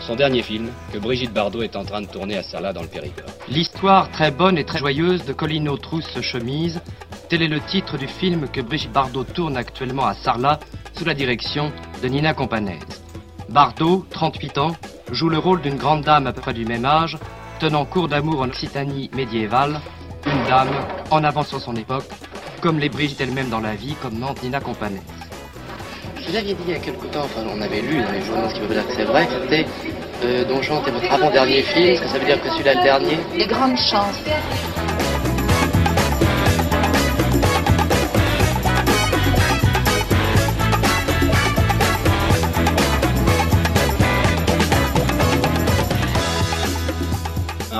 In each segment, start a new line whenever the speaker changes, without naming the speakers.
son dernier film que Brigitte Bardot est en train de tourner à Sarlat dans le Périgord.
L'histoire très bonne et très joyeuse de Colino Trousse Chemise, tel est le titre du film que Brigitte Bardot tourne actuellement à Sarlat sous la direction de Nina Companese. Bardot, 38 ans, joue le rôle d'une grande dame à peu près du même âge, tenant cours d'amour en Occitanie médiévale, une dame en avance sur son époque, comme les Brigitte elles-mêmes dans la vie, comme Nante Nina Companese.
Vous aviez dit il y a quelque temps, enfin on avait lu dans les journaux, ce qui veut dire que c'est vrai, que c'était euh, Don votre avant-dernier film, est-ce que ça veut dire que celui-là est le dernier
Les grandes chances.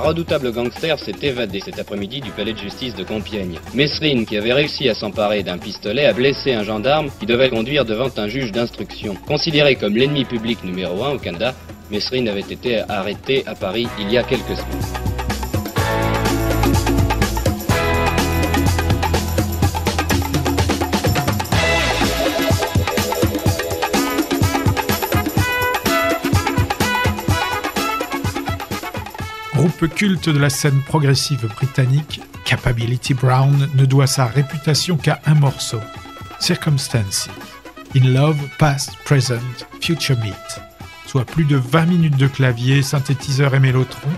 Un redoutable gangster s'est évadé cet après-midi du palais de justice de Compiègne. Mesrine, qui avait réussi à s'emparer d'un pistolet, a blessé un gendarme qui devait conduire devant un juge d'instruction. Considéré comme l'ennemi public numéro un au Canada, Mesrine avait été arrêté à Paris il y a quelques semaines.
Groupe culte de la scène progressive britannique, Capability Brown ne doit sa réputation qu'à un morceau, Circumstances, In Love, Past, Present, Future Meet, soit plus de 20 minutes de clavier, synthétiseur et mélotron,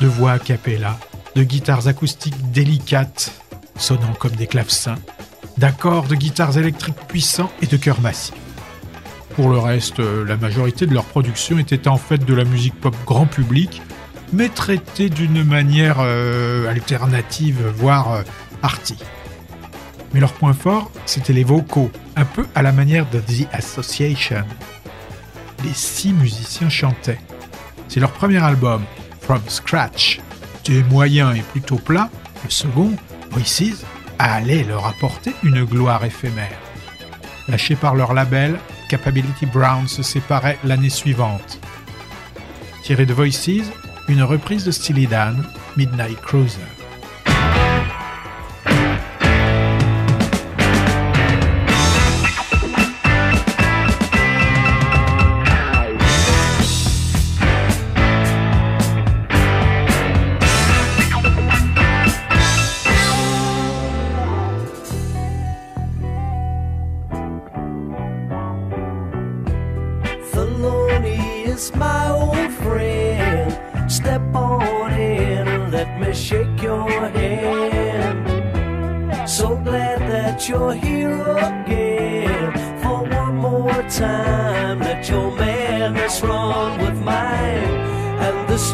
de voix a cappella, de guitares acoustiques délicates, sonnant comme des clavecins, d'accords de guitares électriques puissants et de chœurs massifs. Pour le reste, la majorité de leur production était en fait de la musique pop grand public, mais traité d'une manière euh, alternative, voire euh, arty. Mais leur point fort, c'était les vocaux, un peu à la manière de The Association. Les six musiciens chantaient. C'est leur premier album, From Scratch. C'était moyen et plutôt plat. Le second, Voices, allait leur apporter une gloire éphémère. Lâchés par leur label, Capability Brown se séparait l'année suivante. Tiré de Voices, une reprise de Steely Dan, Midnight Cruiser.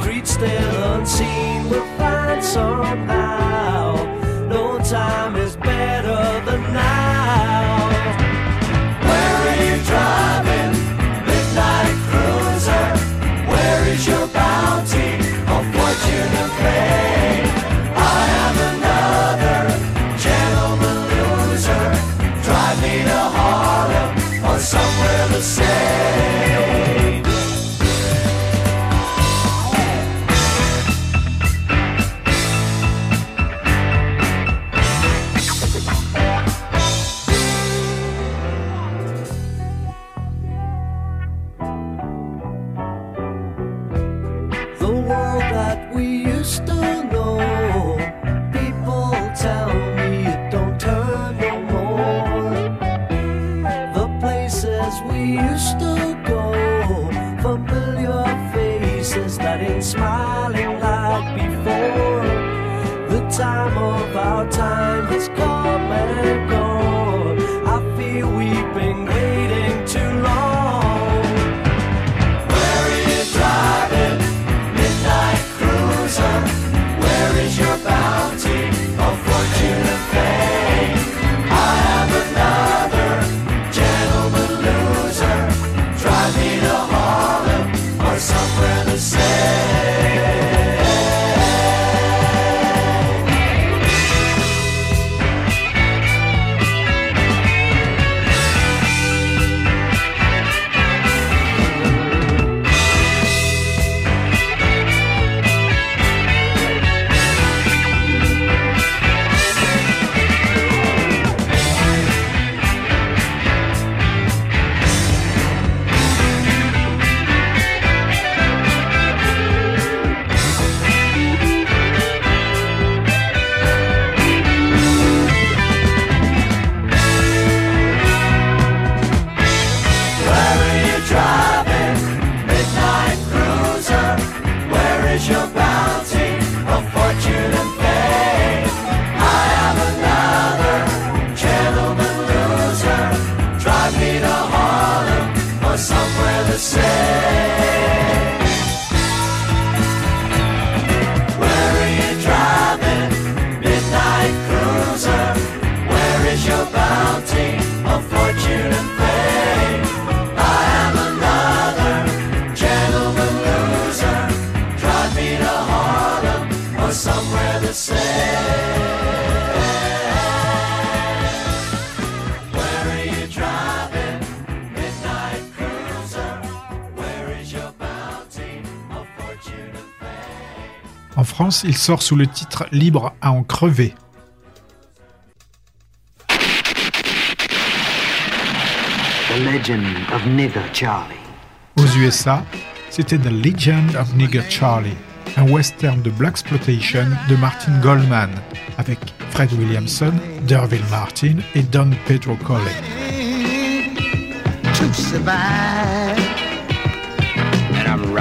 Streets still unseen we'll find somehow. No time is better
France, il sort sous le titre Libre à en crever.
The legend of Nigger Charlie.
Aux USA, c'était The Legend of Nigger Charlie, un western de blaxploitation de Martin Goldman, avec Fred Williamson, Derville Martin et Don Pedro Colley.
to survive. And I'm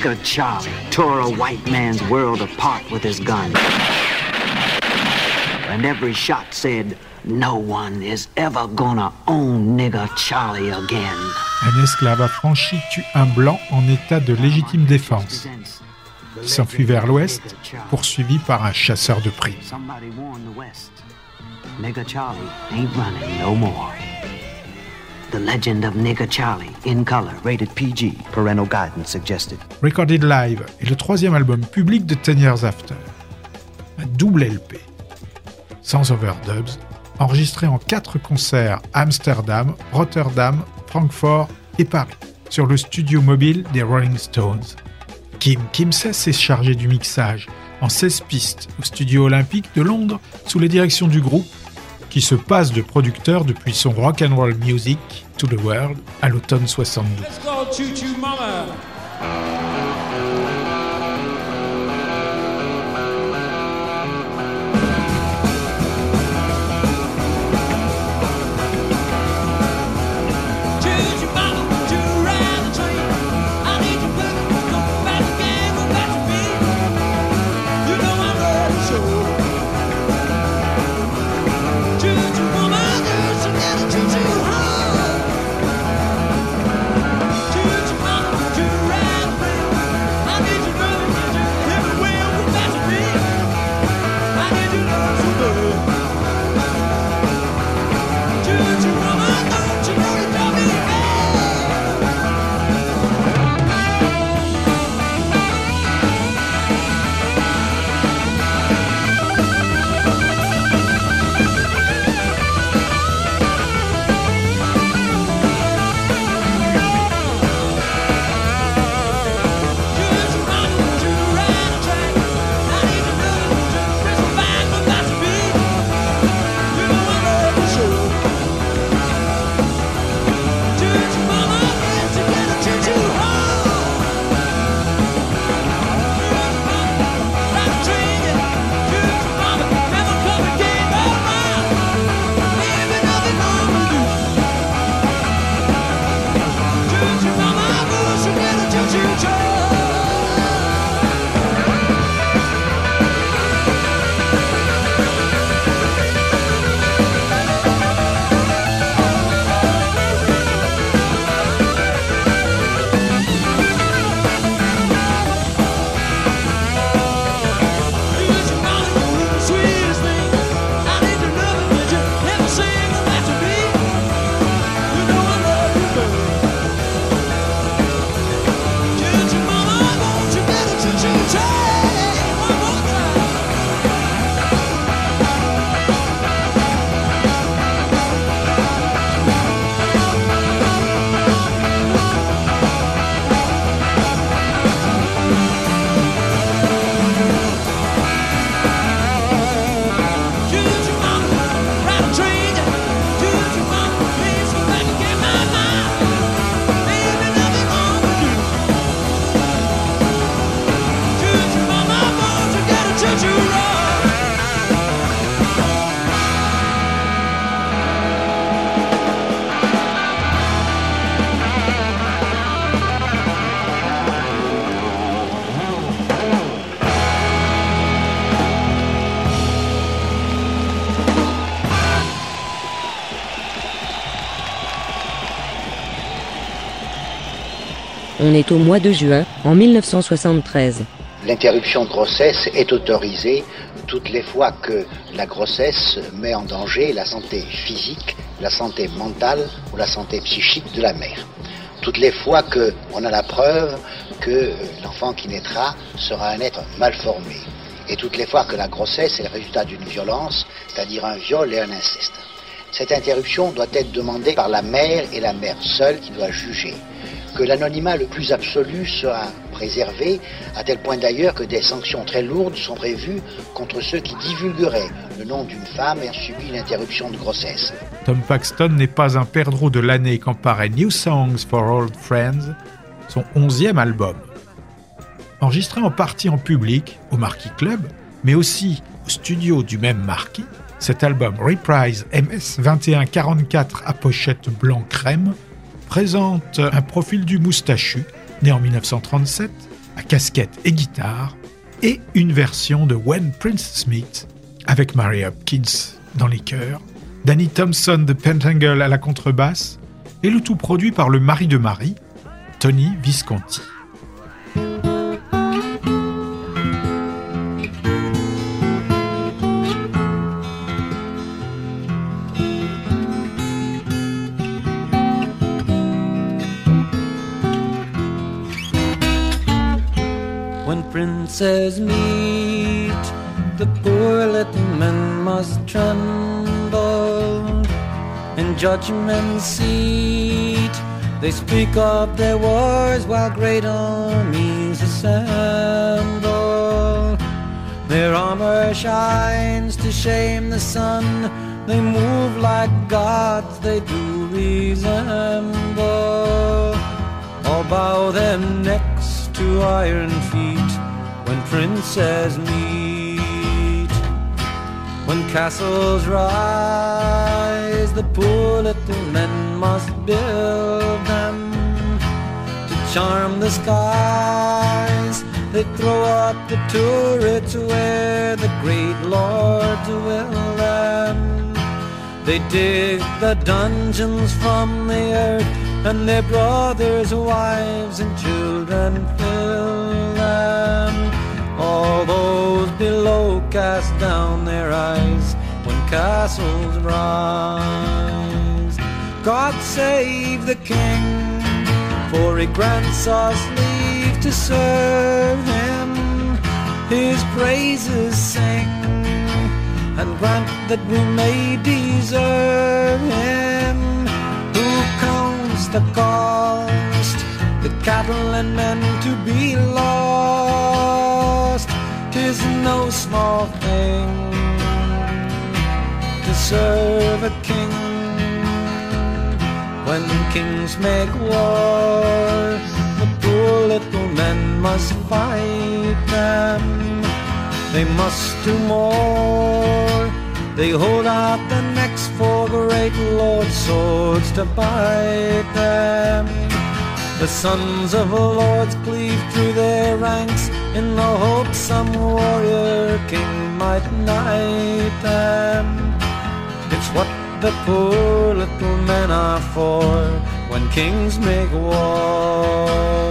Nigger Charlie tore a white man's world apart with his gun. And every shot said, No one is ever gonna own Nigger Charlie again.
Un esclave affranchi tue un blanc en état de légitime défense. Il s'enfuit vers l'ouest, poursuivi par un chasseur de primes.
Nigger Charlie ain't running no more. The Legend of Nigger Charlie, in color, rated PG, parental guidance suggested.
Recorded Live est le troisième album public de Ten Years After. Un double LP, sans overdubs, enregistré en quatre concerts Amsterdam, Rotterdam, Francfort et Paris, sur le studio mobile des Rolling Stones. Kim Kimsey s'est chargé du mixage en 16 pistes au studio olympique de Londres sous la direction du groupe qui se passe de producteur depuis son Rock and Roll Music to the World à l'automne 72.
On est au mois de juin, en 1973.
L'interruption de grossesse est autorisée toutes les fois que la grossesse met en danger la santé physique, la santé mentale ou la santé psychique de la mère. toutes les fois qu'on a la preuve que l'enfant qui naîtra sera un être mal formé, et toutes les fois que la grossesse est le résultat d'une violence, c'est-à-dire un viol et un inceste. Cette interruption doit être demandée par la mère et la mère seule qui doit juger. Que l'anonymat le plus absolu sera préservé, à tel point d'ailleurs que des sanctions très lourdes sont prévues contre ceux qui divulgueraient le nom d'une femme ayant subi une interruption de grossesse.
Tom Paxton n'est pas un perdreau de l'année quand paraît New Songs for Old Friends, son onzième album. Enregistré en partie en public au Marquis Club, mais aussi au studio du même Marquis, cet album Reprise MS 2144 à pochette blanc crème présente un profil du moustachu, né en 1937, à casquette et guitare, et une version de When Prince Smith avec Mary Hopkins dans les chœurs, Danny Thompson de Pentangle à la contrebasse, et le tout produit par le mari de Marie, Tony Visconti.
Princes meet, the poor little men must tremble. In judgment seat, they speak of their wars while great armies assemble. Their armor shines to shame the sun. They move like gods, they do resemble. All bow their necks to iron feet when princes meet. When castles rise, the poor little men must build them to charm the skies. They throw up the turrets where the great lords will them. They dig the dungeons from the earth, and their brothers, wives, and children fill them. All those below cast down their eyes when castles rise. God save the king, for he grants us leave to serve him. His praises sing and grant that we may deserve him who counts the cost, the cattle and men to be lost. Tis no small thing to serve a king. When kings make war, the poor little men must fight them. They must do more. They hold out their necks for great lord swords to bite them. The sons of lords cleave through their ranks in the hope some warrior king might knight them. It's what the poor little men are for when kings make war.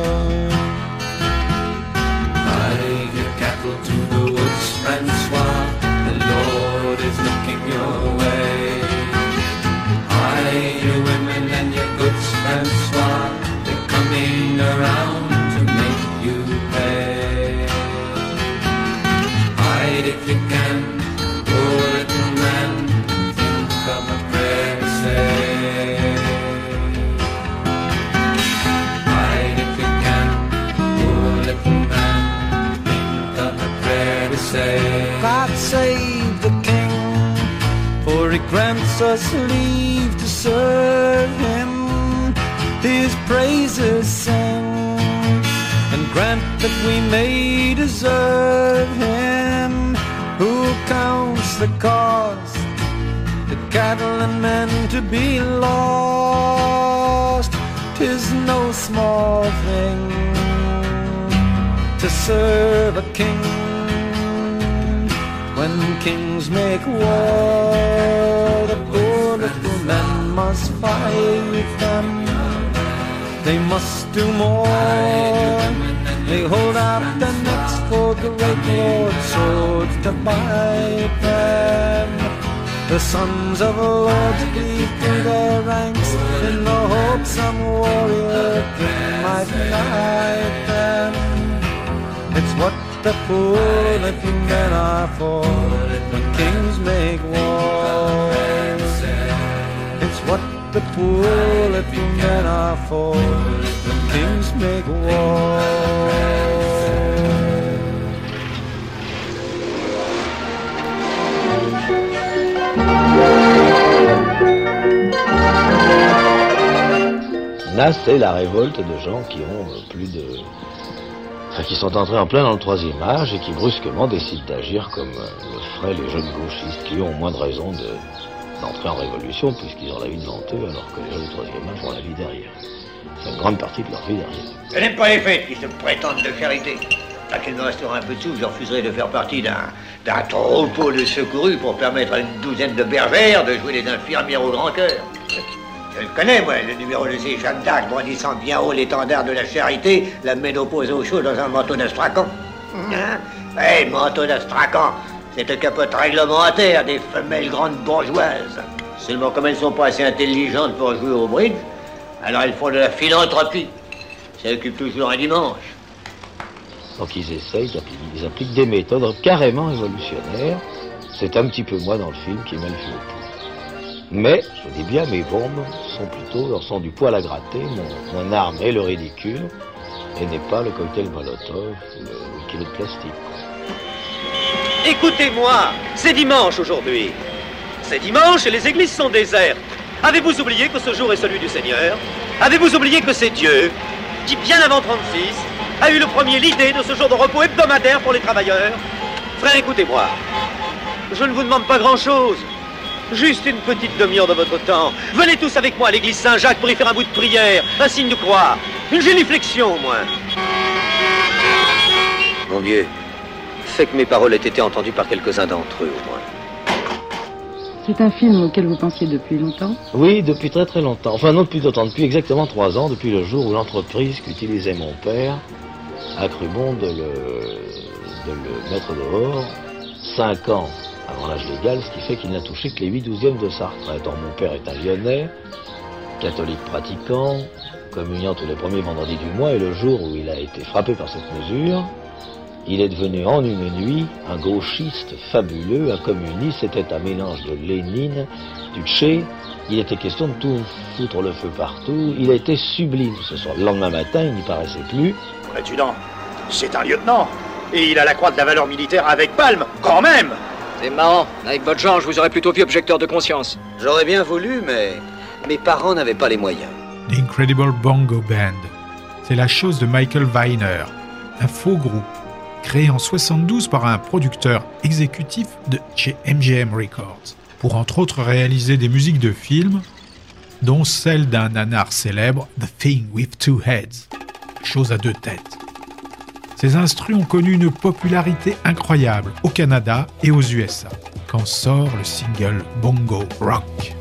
Us leave to serve him. His praises sing, and grant that we may deserve him. Who counts the cost, the cattle and men to be lost? Tis no small thing to serve a king. When kings make war, must fight them. They must do more. They hold out their necks for great lord swords to bite them. The sons of lords cleave through their ranks in the hope some warrior king might knight them. It's what the poor foolish men are for when kings make wars. The.
Là, c'est la révolte de gens qui ont euh, plus de... Enfin, qui sont entrés en plein dans le troisième âge et qui brusquement décident d'agir comme euh, le feraient les jeunes gauchistes qui ont moins de raison de- d'entrer en révolution puisqu'ils ont la vie devant eux alors que les troisième âge ont la vie derrière. C'est une grande partie de leur vie derrière.
Je n'aime pas les fêtes qui se prétendent de charité. Tant qu'il me restera un peu de sous, je refuserai de faire partie d'un troupeau de secourus pour permettre à une douzaine de bergères de jouer les infirmières au grand cœur. Je le connais, moi, le numéro de ces Jeanne d'Arc brandissant bien haut l'étendard de la charité, la ménopause au chaud dans un manteau d'astracan. Hein? Eh, manteau d'astracan, c'est un capote réglementaire des femelles grandes bourgeoises. Seulement, comme elles sont pas assez intelligentes pour jouer au bridge, alors elles font de la philanthropie. Ça occupe toujours un dimanche.
Donc ils essayent ils appliquent des méthodes carrément évolutionnaires. C'est un petit peu moi dans le film qui m'a le poudre. Mais, je dis bien, mes bombes sont plutôt, sont du poil à gratter, mon, mon arme est le ridicule, et n'est pas le cocktail Molotov, le, le kilo de plastique.
Écoutez-moi, c'est dimanche aujourd'hui. C'est dimanche et les églises sont désertes. Avez-vous oublié que ce jour est celui du Seigneur? Avez-vous oublié que c'est Dieu qui, bien avant 36, a eu le premier l'idée de ce jour de repos hebdomadaire pour les travailleurs? Frère, écoutez-moi. Je ne vous demande pas grand-chose. Juste une petite demi-heure de votre temps. Venez tous avec moi à l'église Saint-Jacques pour y faire un bout de prière, un signe de croix, une génuflexion au moins. Mon Dieu, que mes paroles aient été entendues par quelques-uns d'entre eux au moins.
C'est un film auquel vous pensiez depuis longtemps?
Oui, depuis très très longtemps. Enfin non depuis longtemps, depuis exactement trois ans, depuis le jour où l'entreprise qu'utilisait mon père a cru bon de le, de le mettre dehors, cinq ans avant l'âge légal, ce qui fait qu'il n'a touché que les 8 douzièmes de sa retraite. Or, mon père est un lyonnais, catholique pratiquant, communiant tous les premiers vendredis du mois, et le jour où il a été frappé par cette mesure, il est devenu en une nuit un gauchiste fabuleux, un communiste, c'était un mélange de Lénine, du Tché, il était question de tout foutre le feu partout, il a été sublime ce soir. Le lendemain matin, il n'y paraissait plus.
Mon adjudant, c'est un lieutenant. Et il a la croix de la valeur militaire avec palme, quand même
C'est marrant. Avec votre genre, je vous aurais plutôt vu objecteur de conscience. J'aurais bien voulu, mais mes parents n'avaient pas les moyens.
The Incredible Bongo Band. C'est la chose de Michael Weiner, un faux groupe créé en 72 par un producteur exécutif de chez MGM Records, pour entre autres réaliser des musiques de films, dont celle d'un nanar célèbre, The Thing with Two Heads, chose à deux têtes. Ces instrus ont connu une popularité incroyable au Canada et aux USA, quand sort le single Bongo Rock.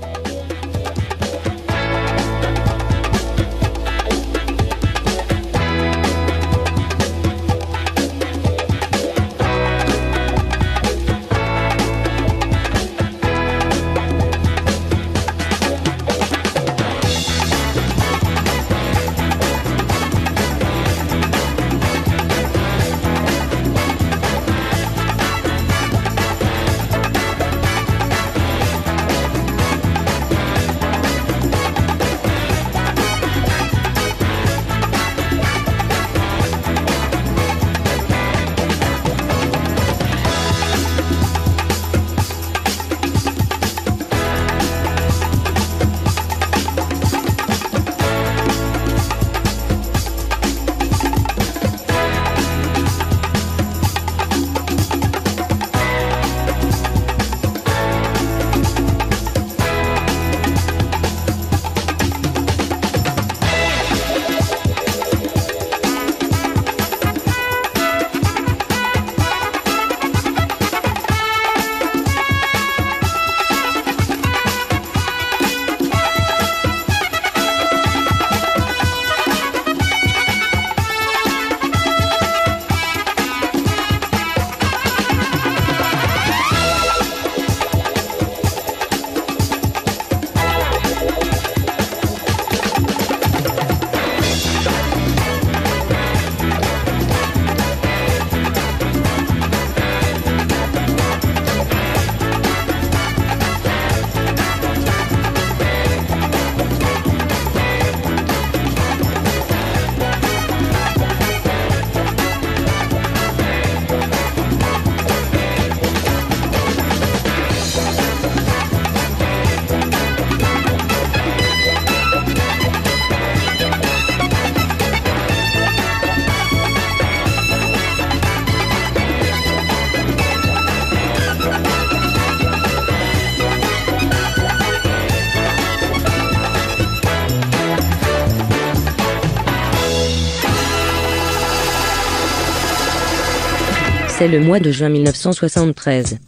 Le mois de juin 1973.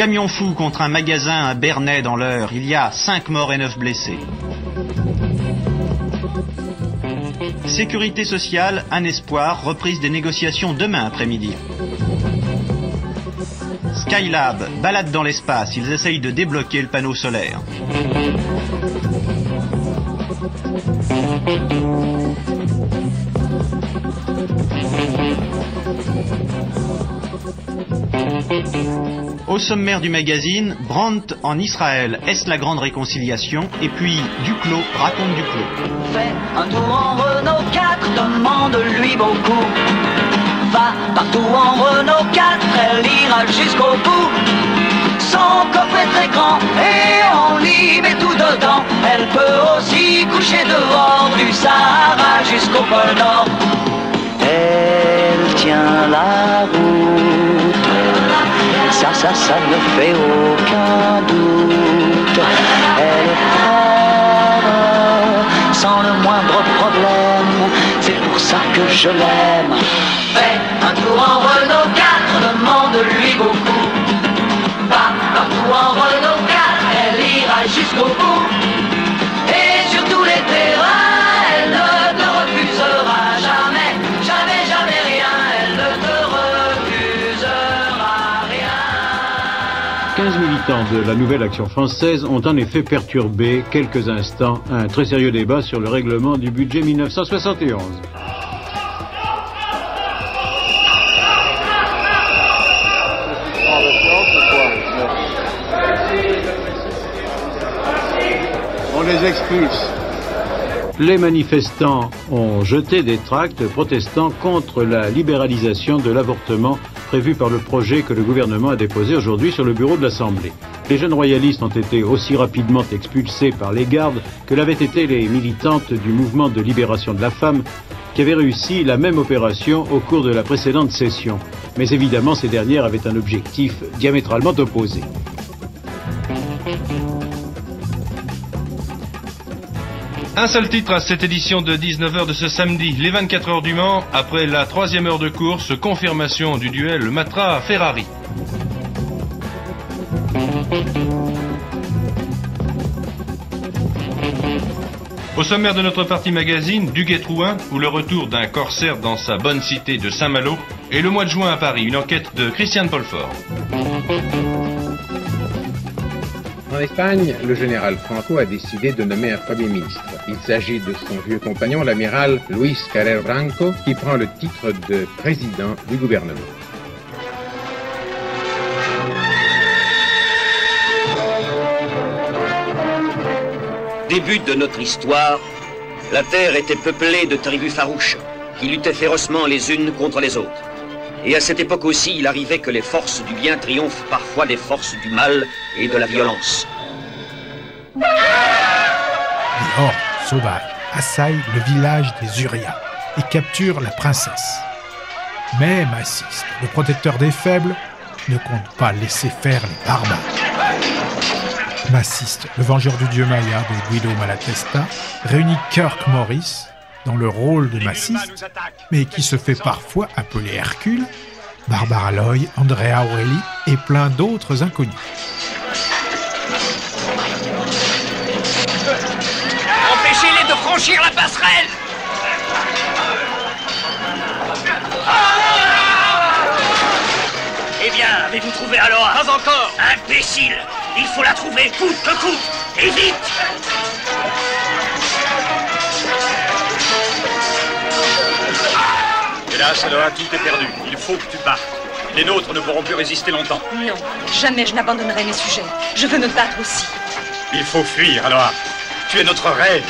Camion fou contre un magasin à Bernay dans l'heure. Il y a 5 morts et 9 blessés. Sécurité sociale, un espoir, reprise des négociations demain après-midi. Skylab, balade dans l'espace, ils essayent de débloquer le panneau solaire. Au sommaire du magazine, Brandt en Israël, est-ce la grande réconciliation? Et puis, Duclos raconte Duclos.
Fais un tour en Renault 4, demande-lui beaucoup. Va partout en Renault 4, elle ira jusqu'au bout. Son coffre est très grand et on y met tout dedans. Elle peut aussi coucher dehors du Sahara jusqu'au pôle Nord. Elle tient la route. Ça, ça, ne fait aucun doute. Elle est prête sans le moindre problème. C'est pour ça que je l'aime. Fais un tour en Renault 4, demande-lui beaucoup. Va partout en Renault 4, elle ira jusqu'au bout.
Militants de la nouvelle action française ont en effet perturbé quelques instants un très sérieux débat sur le règlement du budget 1971.
On les expulse.
Les manifestants ont jeté des tracts protestant contre la libéralisation de l'avortement prévue par le projet que le gouvernement a déposé aujourd'hui sur le bureau de l'Assemblée. Les jeunes royalistes ont été aussi rapidement expulsés par les gardes que l'avaient été les militantes du mouvement de libération de la femme qui avaient réussi la même opération au cours de la précédente session. Mais évidemment, ces dernières avaient un objectif diamétralement opposé.
Un seul titre à cette édition de 19h de ce samedi, les 24 heures du Mans, après la troisième heure de course, confirmation du duel Matra-Ferrari. Au sommaire de notre partie magazine, Duguay-Trouin, ou le retour d'un corsaire dans sa bonne cité de Saint-Malo, et le mois de juin à Paris, une enquête de Christiane Paulfort.
En Espagne, le général Franco a décidé de nommer un Premier ministre. Il s'agit de son vieux compagnon, l'amiral Luis Carrer Branco, qui prend le titre de président du gouvernement.
Début de notre histoire, la terre était peuplée de tribus farouches qui luttaient férocement les unes contre les autres. Et à cette époque aussi, il arrivait que les forces du bien triomphent parfois des forces du mal et de la violence.
Des hordes sauvages assaillent le village des Urias et capturent la princesse. Mais Massiste, le protecteur des faibles, ne compte pas laisser faire les barbares. Massiste, le vengeur du dieu Maya de Guido Malatesta, réunit Kirk Morris dans le rôle de bassiste, mais qui se fait parfois appeler Hercule, Barbara Loy, Andrea Aureli et plein d'autres inconnus.
Empêchez-les de franchir la passerelle.
Eh bien, avez-vous trouvé alors Pas encore. Imbécile. Il faut la trouver coûte que coûte. Et vite
Hélas, Aloha, tout est perdu. Il faut que tu partes. Les nôtres ne pourront plus résister longtemps.
Non, jamais je n'abandonnerai mes sujets. Je veux me battre aussi.
Il faut fuir, Aloha. Tu es notre rêve.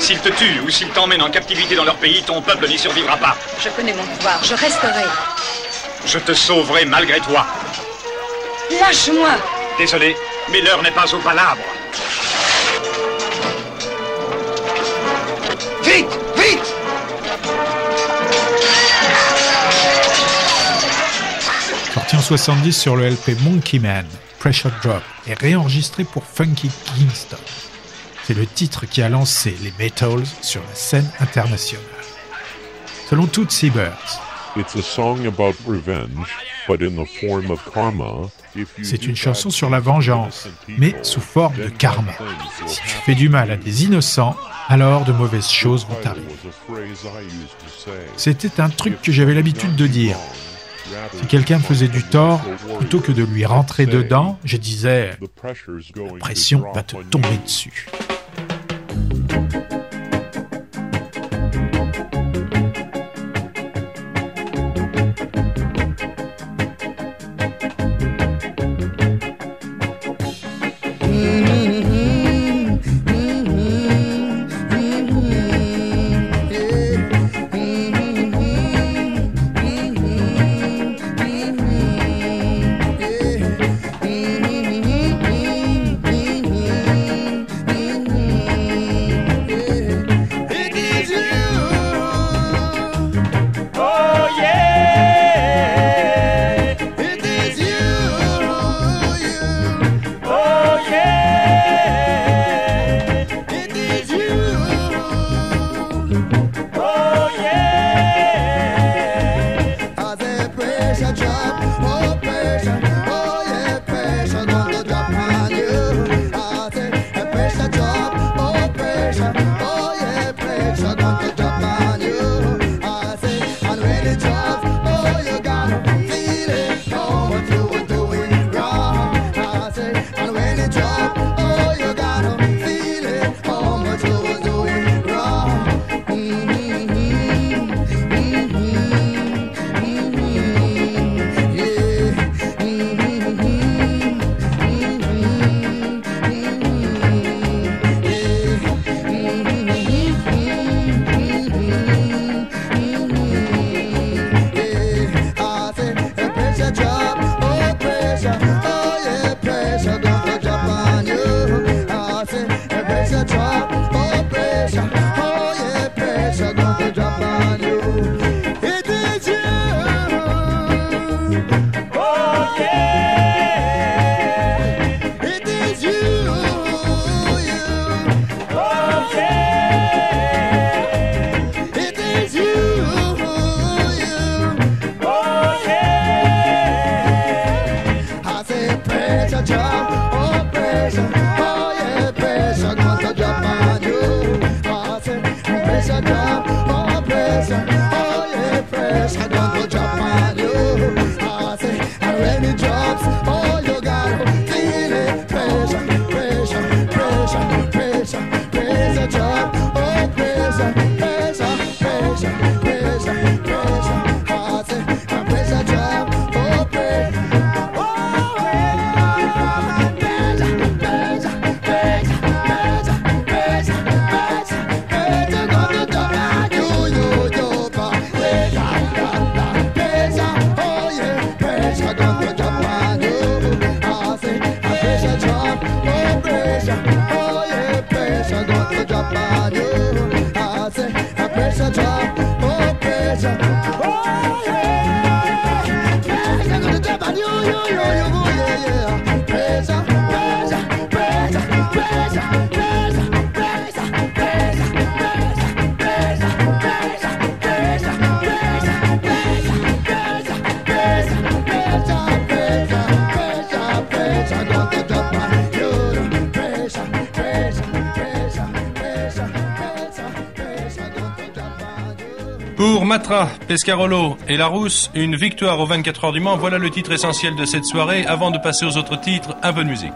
S'ils te tuent ou s'ils t'emmènent en captivité dans leur pays, ton peuple n'y survivra pas.
Je connais mon pouvoir, je resterai.
Je te sauverai malgré toi.
Lâche-moi
Désolé, mais l'heure n'est pas au palabre.
Vite Vite
70 sur le LP Monkey Man, Pressure Drop est réenregistré pour Funky Kingston. C'est le titre qui a lancé les Metals sur la scène internationale. Selon Tootsie Birds,
It's a song about revenge, but in the form of karma. If you
c'est une chanson sur la vengeance, mais sous forme de karma. Si tu fais du mal à des innocents, alors de mauvaises choses vont t'arriver.
was a phrase I used to say.
C'était un truc que j'avais l'habitude de dire. Si quelqu'un me faisait du tort, plutôt que de lui rentrer dedans, je disais La pression va te tomber dessus.
Pressure
Pour Matra, Pescarolo et Larousse, une victoire aux 24 heures du Mans, voilà le titre essentiel de cette soirée. Avant de passer aux autres titres, un peu de musique.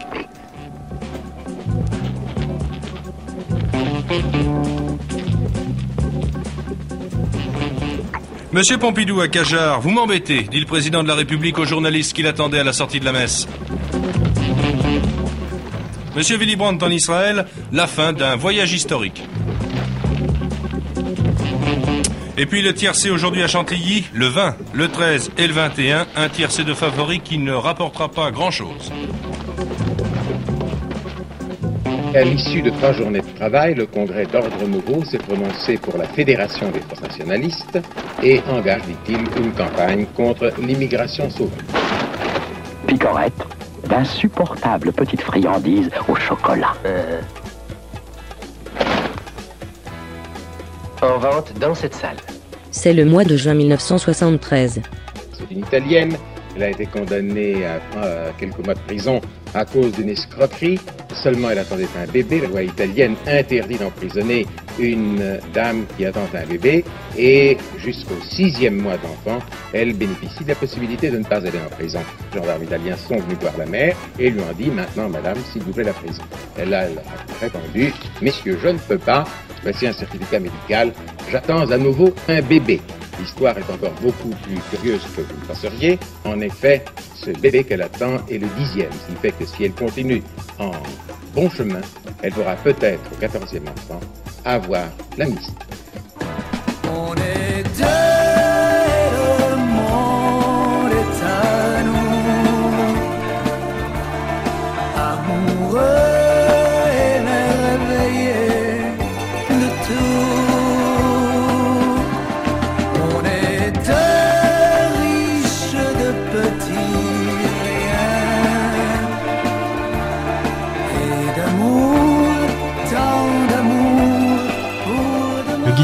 Monsieur Pompidou à Cajar, vous m'embêtez, dit le président de la République au journaliste qui l'attendait à la sortie de la messe. Monsieur Willy Brandt en Israël, la fin d'un voyage historique. Et puis le tiercé aujourd'hui à Chantilly, le 20, le 13 et le 21, un tiercé de favoris qui ne rapportera pas grand-chose.
À l'issue de trois journées de travail, le Congrès d'ordre nouveau s'est prononcé pour la Fédération des forces nationalistes et engage, dit-il, une campagne contre l'immigration sauvage.
Picorette, d'insupportables petites friandises au chocolat.
En vente dans cette salle.
C'est le mois de juin 1973.
C'est une Italienne. Elle a été condamnée à, à quelques mois de prison à cause d'une escroquerie. Seulement, elle attendait un bébé. La loi italienne interdit d'emprisonner une dame qui attend un bébé. Et jusqu'au sixième mois d'enfant, elle bénéficie de la possibilité de ne pas aller en prison. Les gendarmes italiens sont venus voir la mère et lui ont dit maintenant, madame, s'il vous plaît, la prison. Elle a répondu, messieurs, je ne peux pas. Voici un certificat médical. J'attends à nouveau un bébé. L'histoire est encore beaucoup plus curieuse que vous le penseriez. En effet, ce bébé qu'elle attend est le dixième, ce qui fait que si elle continue en bon chemin, elle pourra peut-être au quatorzième enfant avoir l'amnistie.
On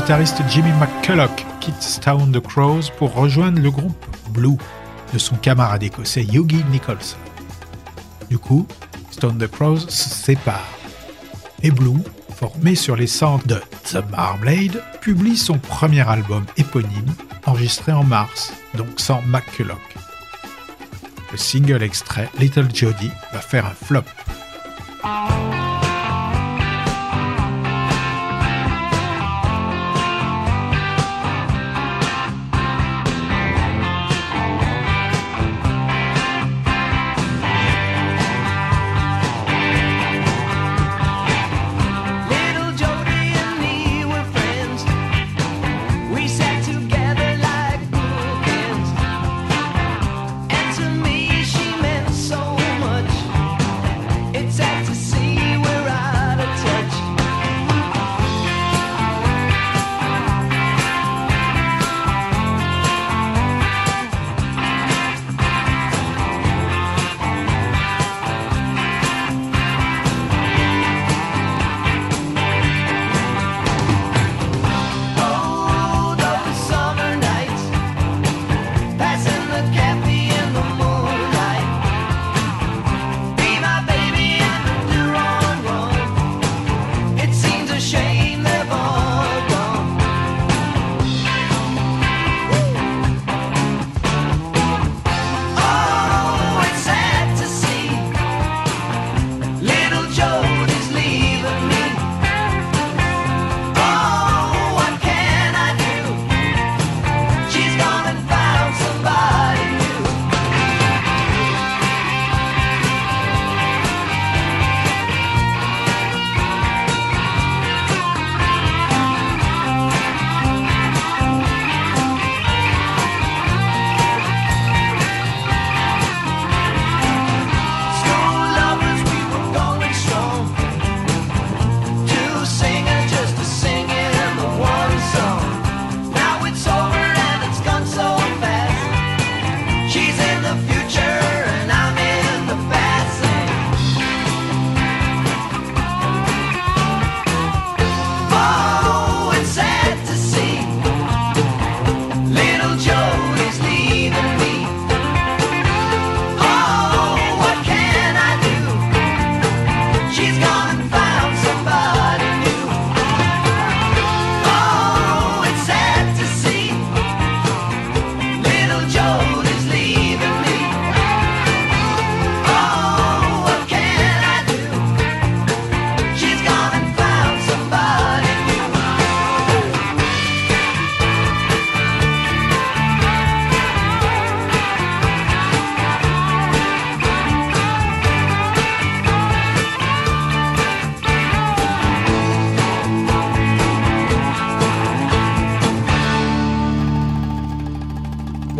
guitariste Jimmy McCulloch quitte Stone the Crows pour rejoindre le groupe Blue de son camarade écossais Yogi Nicholson. Du coup, Stone the Crows se sépare. Et Blue, formé sur les cendres de The Marmalade, publie son premier album éponyme, enregistré en mars, donc sans McCulloch. Le single extrait Little Jody va faire un flop.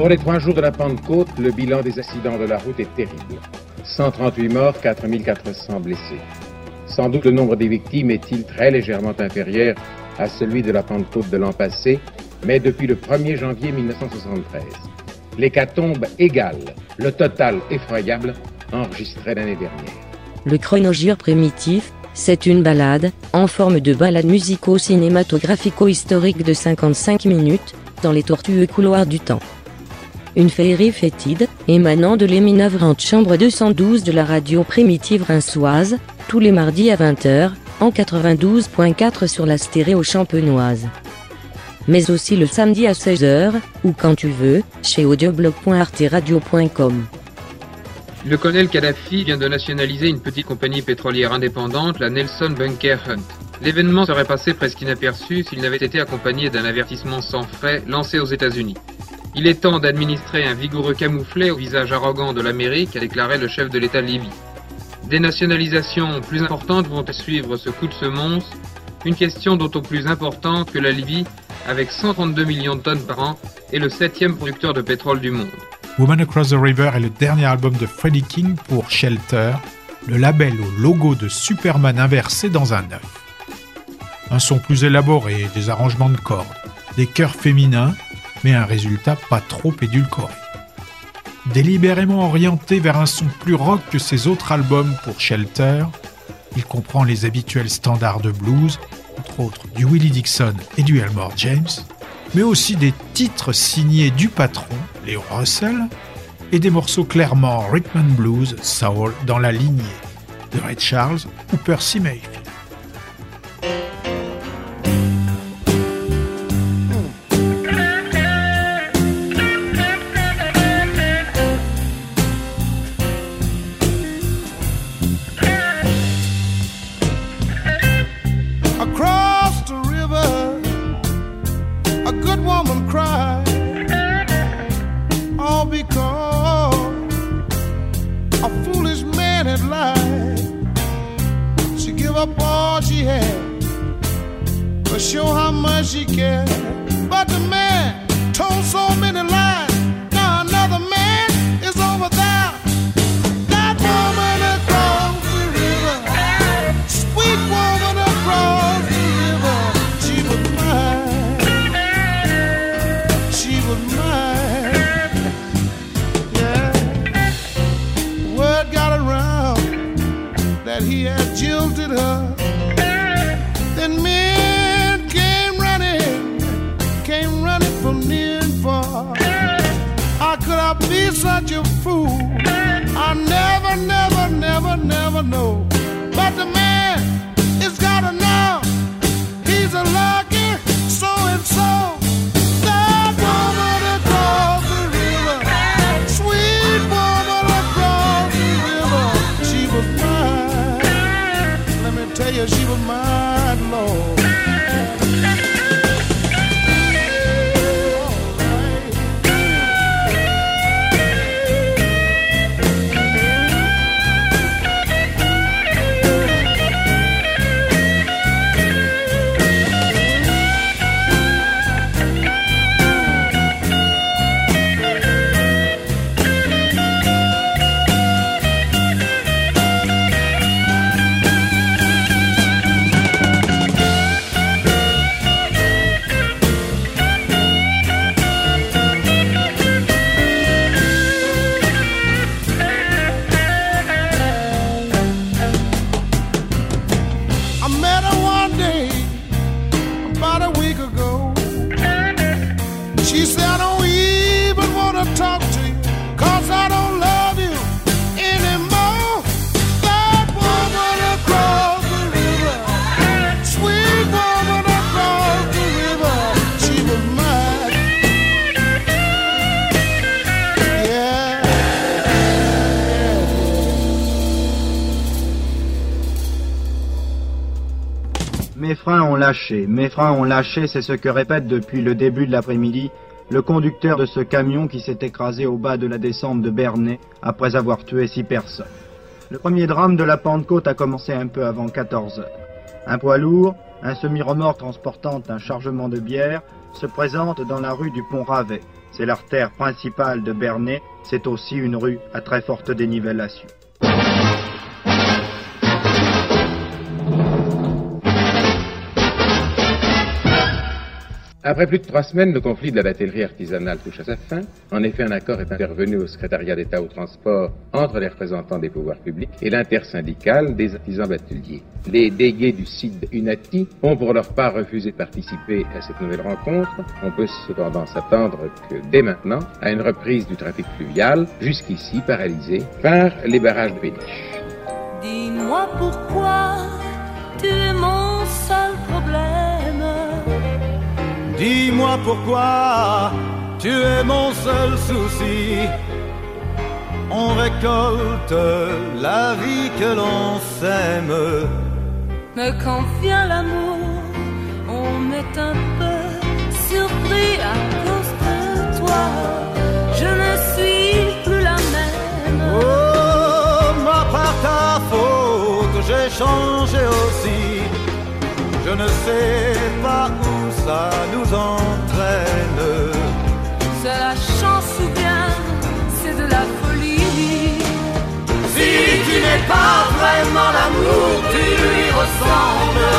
Pour les trois jours de la Pentecôte, le bilan des accidents de la route est terrible. 138 morts, 4400 blessés. Sans doute le nombre des victimes est-il très légèrement inférieur à celui de la Pentecôte de l'an passé, mais depuis le 1er janvier 1973. L'hécatombe égale le total effroyable enregistré l'année dernière.
Le chronogire primitif, c'est une balade, en forme de balade musico-cinématographico-historique de 55 minutes, dans les tortueux couloirs du temps. Une féerie fétide, émanant de l'éminevrante chambre 212 de la radio primitive rinçoise, tous les mardis à 20h, en 92.4 sur la stéréo champenoise. Mais aussi le samedi à 16h, ou quand tu veux, chez audioblog.arteradio.com.
Le colonel Kadhafi vient de nationaliser une petite compagnie pétrolière indépendante, la Nelson Bunker Hunt. L'événement serait passé presque inaperçu s'il n'avait été accompagné d'un avertissement sans frais lancé aux États-Unis. Il est temps d'administrer un vigoureux camouflet au visage arrogant de l'Amérique, a déclaré le chef de l'État Libye. Des nationalisations plus importantes vont suivre ce coup de semonce, une question d'autant plus importante que la Libye, avec 132 millions de tonnes par an, est le septième producteur de pétrole du monde.
Woman Across the River est le dernier album de Freddie King pour Shelter, le label au logo de Superman inversé dans un œuf. Un son plus élaboré, des arrangements de cordes, des chœurs féminins, un résultat pas trop édulcoré. Délibérément orienté vers un son plus rock que ses autres albums pour Shelter, il comprend les habituels standards de blues, entre autres du Willie Dixon et du Elmore James, mais aussi des titres signés du patron, Léo Russell, et des morceaux clairement rhythm blues, soul dans la lignée de Ray Charles ou Percy Mayfield.
Lâché, mes freins ont lâché, c'est ce que répète depuis le début de l'après-midi le conducteur de ce camion qui s'est écrasé au bas de la descente de Bernay après avoir tué six personnes. Le premier drame de la Pentecôte a commencé un peu avant 14 heures. Un poids lourd, un semi-remorque transportant un chargement de bière, se présente dans la rue du Pont Ravet. C'est l'artère principale de Bernay. C'est aussi une rue à très forte dénivellation.
Après plus de trois semaines, le conflit de la batellerie artisanale touche à sa fin. En effet, un accord est intervenu au secrétariat d'État au transport entre les représentants des pouvoirs publics et l'intersyndicale des artisans bateliers. Les délégués du CID UNATI ont pour leur part refusé de participer à cette nouvelle rencontre. On peut cependant s'attendre que dès maintenant à une reprise du trafic fluvial, jusqu'ici paralysé par les barrages de Péniche.
Dis-moi pourquoi tu es mon seul problème.
Dis-moi pourquoi tu es mon seul souci. On récolte la vie que l'on sème.
Mais quand vient l'amour, on est un peu surpris à cause de toi. Je ne suis plus la même.
Oh, ma par ta faute, j'ai changé aussi. Je ne sais pas où ça nous entraîne.
C'est la chance ou bien c'est de la folie?
Si tu n'es pas vraiment l'amour, tu lui ressembles.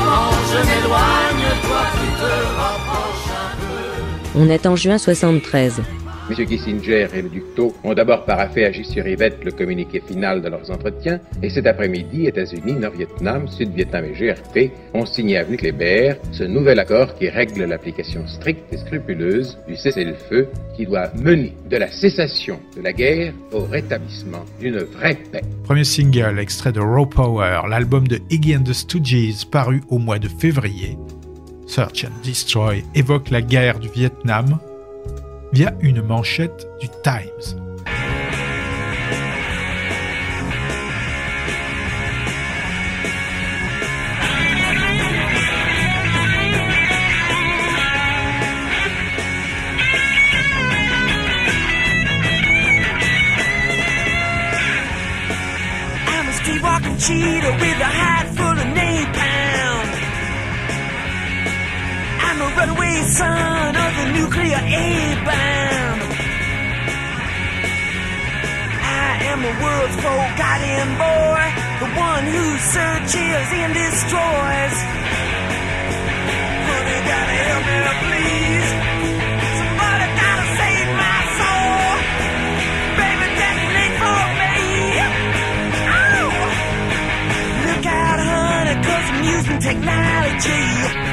Quand je m'éloigne, toi tu te rapproches un peu.
On est en juin 73.
M. Kissinger et le duc Tho ont d'abord paraffé à J-sur-Yvette le communiqué final de leurs entretiens, et cet après-midi, États-Unis, Nord-Vietnam, Sud-Vietnam et GRP ont signé avec les BR ce nouvel accord qui règle l'application stricte et scrupuleuse du cessez-le-feu qui doit mener de la cessation de la guerre au rétablissement d'une vraie paix.
Premier single extrait de Raw Power, l'album de Iggy and the Stooges paru au mois de février. Search and Destroy évoque la guerre du Vietnam via une manchette du Times.
Streetwalking cheetah with a hide full of napalm. I'm a runaway son nuclear A-bomb. I am the world's forgotten boy, the one who searches and destroys. Honey, gotta help me, please. Somebody gotta save my soul. Baby, for me. Ow! Look out, I'm using technology.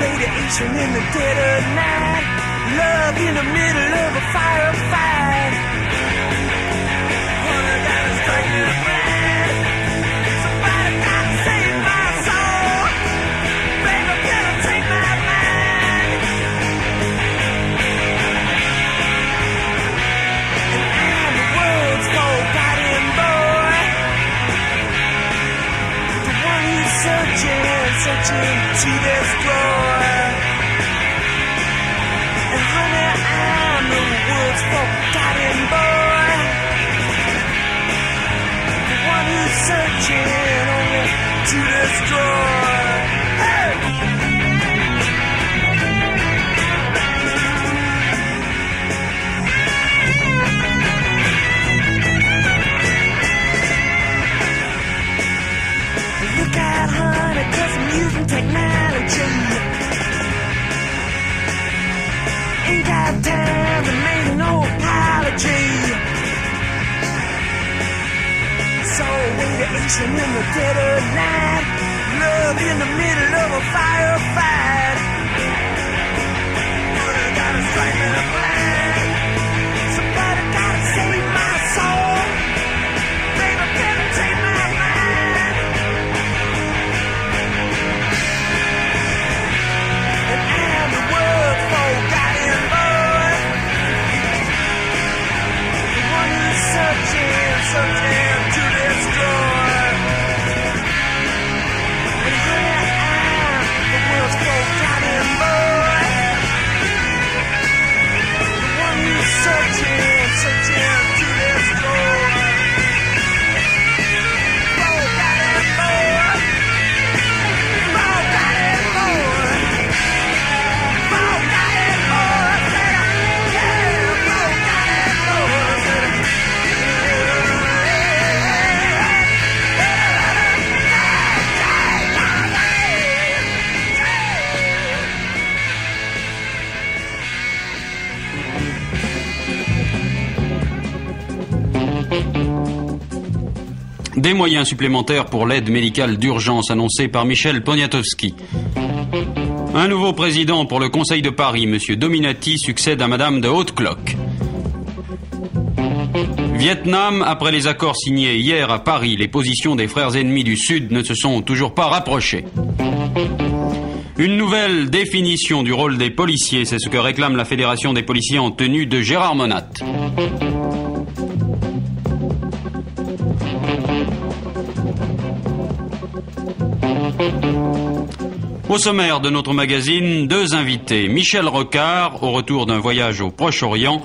Radiation in the dead of night, love in the middle of a firefight. To destroy. And honey, I'm the world's forgotten boy. The one who's searching only to destroy.
Des moyens supplémentaires pour l'aide médicale d'urgence annoncée par Michel Poniatowski. Un nouveau président pour le Conseil de Paris, M. Dominati, succède à Madame de Haute-Cloque. Vietnam, après les accords signés hier à Paris, les positions des frères ennemis du Sud ne se sont toujours pas rapprochées. Une nouvelle définition du rôle des policiers, c'est ce que réclame la Fédération des policiers en tenue de Gérard Monat. Au sommaire de notre magazine, deux invités. Michel Rocard, au retour d'un voyage au Proche-Orient,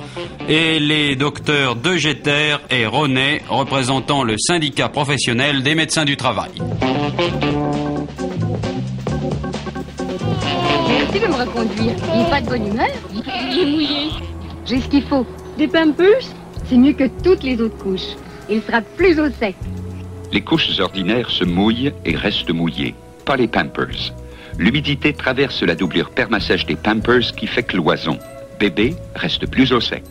et les docteurs De Getter et Ronet, représentant le syndicat professionnel des médecins du travail.
Merci de me reconduire? Il n'est pas de bonne humeur. Il est mouillé. J'ai ce qu'il faut. Des pampers C'est mieux que toutes les autres couches. Il sera plus au sec.
Les couches ordinaires se mouillent et restent mouillées, pas les Pampers. L'humidité traverse la doublure permassèche des Pampers qui fait cloison. Bébé reste plus au sec.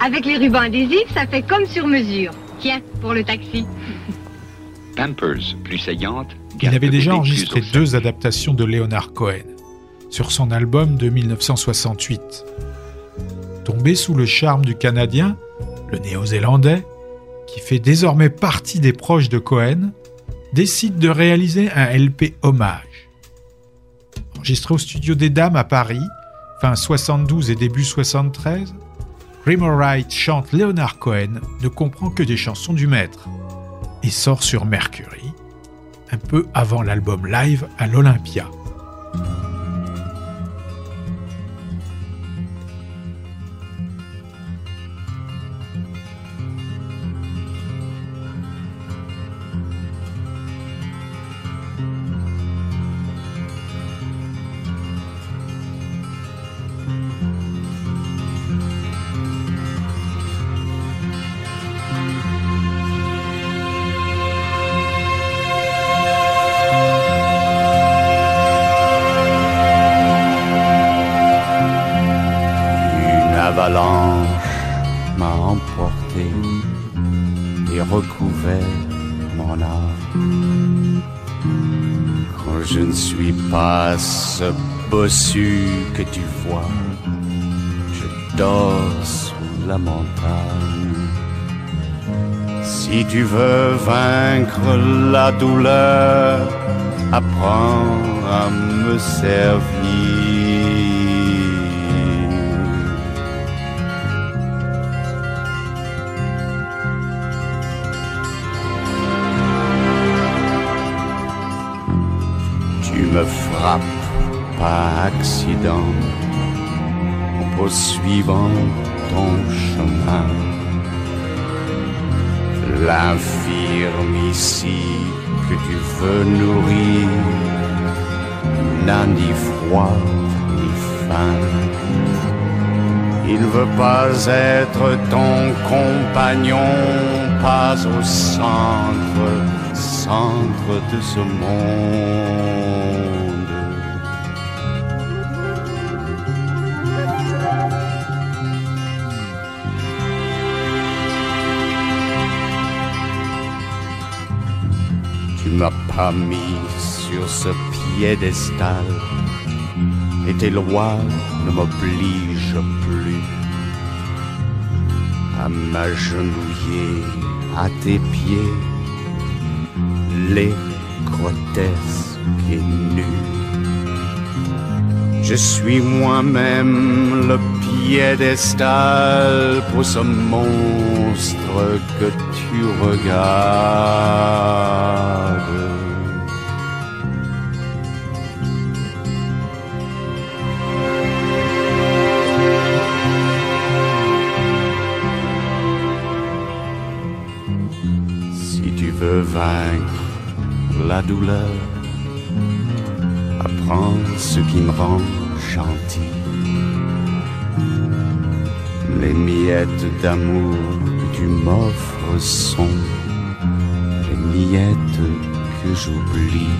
Avec les rubans adhésifs, ça fait comme sur mesure. Tiens, pour le taxi.
Pampers plus saillantes.
Il avait déjà enregistré deux adaptations de Leonard Cohen sur son album de 1968. Tombé sous le charme du Canadien, le Néo-Zélandais, qui fait désormais partie des proches de Cohen, décide de réaliser un LP hommage. Enregistré au studio des Dames à Paris, fin 72 et début 73, Rimmer Wright chante Leonard Cohen ne comprend que des chansons du maître et sort sur Mercury, un peu avant l'album live à l'Olympia.
Ce bossu que tu vois, je dors sous la montagne. Si tu veux vaincre la douleur, apprends à me servir. Tu me frappes accident en poursuivant ton chemin. L'infirme ici que tu veux nourrir n'a ni froid ni faim. Il veut pas être ton compagnon, pas au centre, centre de ce monde. Pas mis sur ce piédestal et tes lois ne m'obligent plus à m'agenouiller à tes pieds, les grotesques et nus. Je suis moi-même le piédestal pour ce monstre que tu regardes. Veux vaincre la douleur, apprends ce qui me rend gentil. Les miettes d'amour que tu m'offres sont les miettes que j'oublie.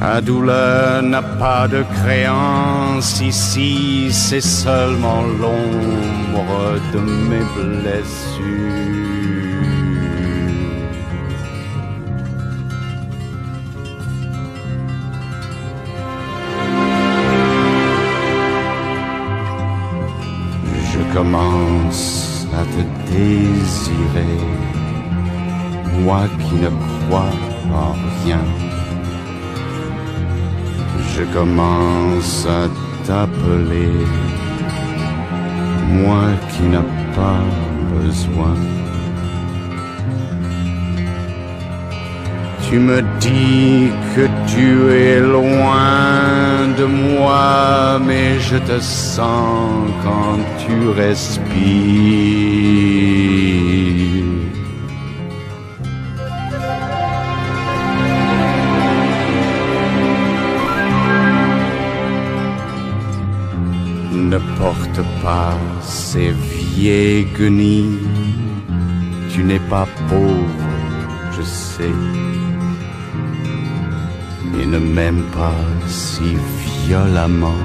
Ta douleur n'a pas de créance ici, c'est seulement l'ombre de mes blessures. Je commence à te désirer, moi qui ne crois en rien. Je commence à t'appeler, moi qui n'ai pas besoin. Tu me dis que tu es loin de moi, mais je te sens quand tu respires. Ne porte pas ces vieilles guenilles, tu n'es pas pauvre, je sais ne m'aime pas si violemment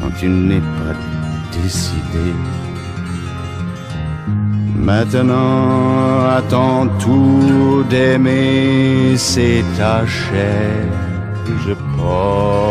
quand tu n'es pas décidé. Maintenant, à ton tour d'aimer, c'est ta chair que je porte.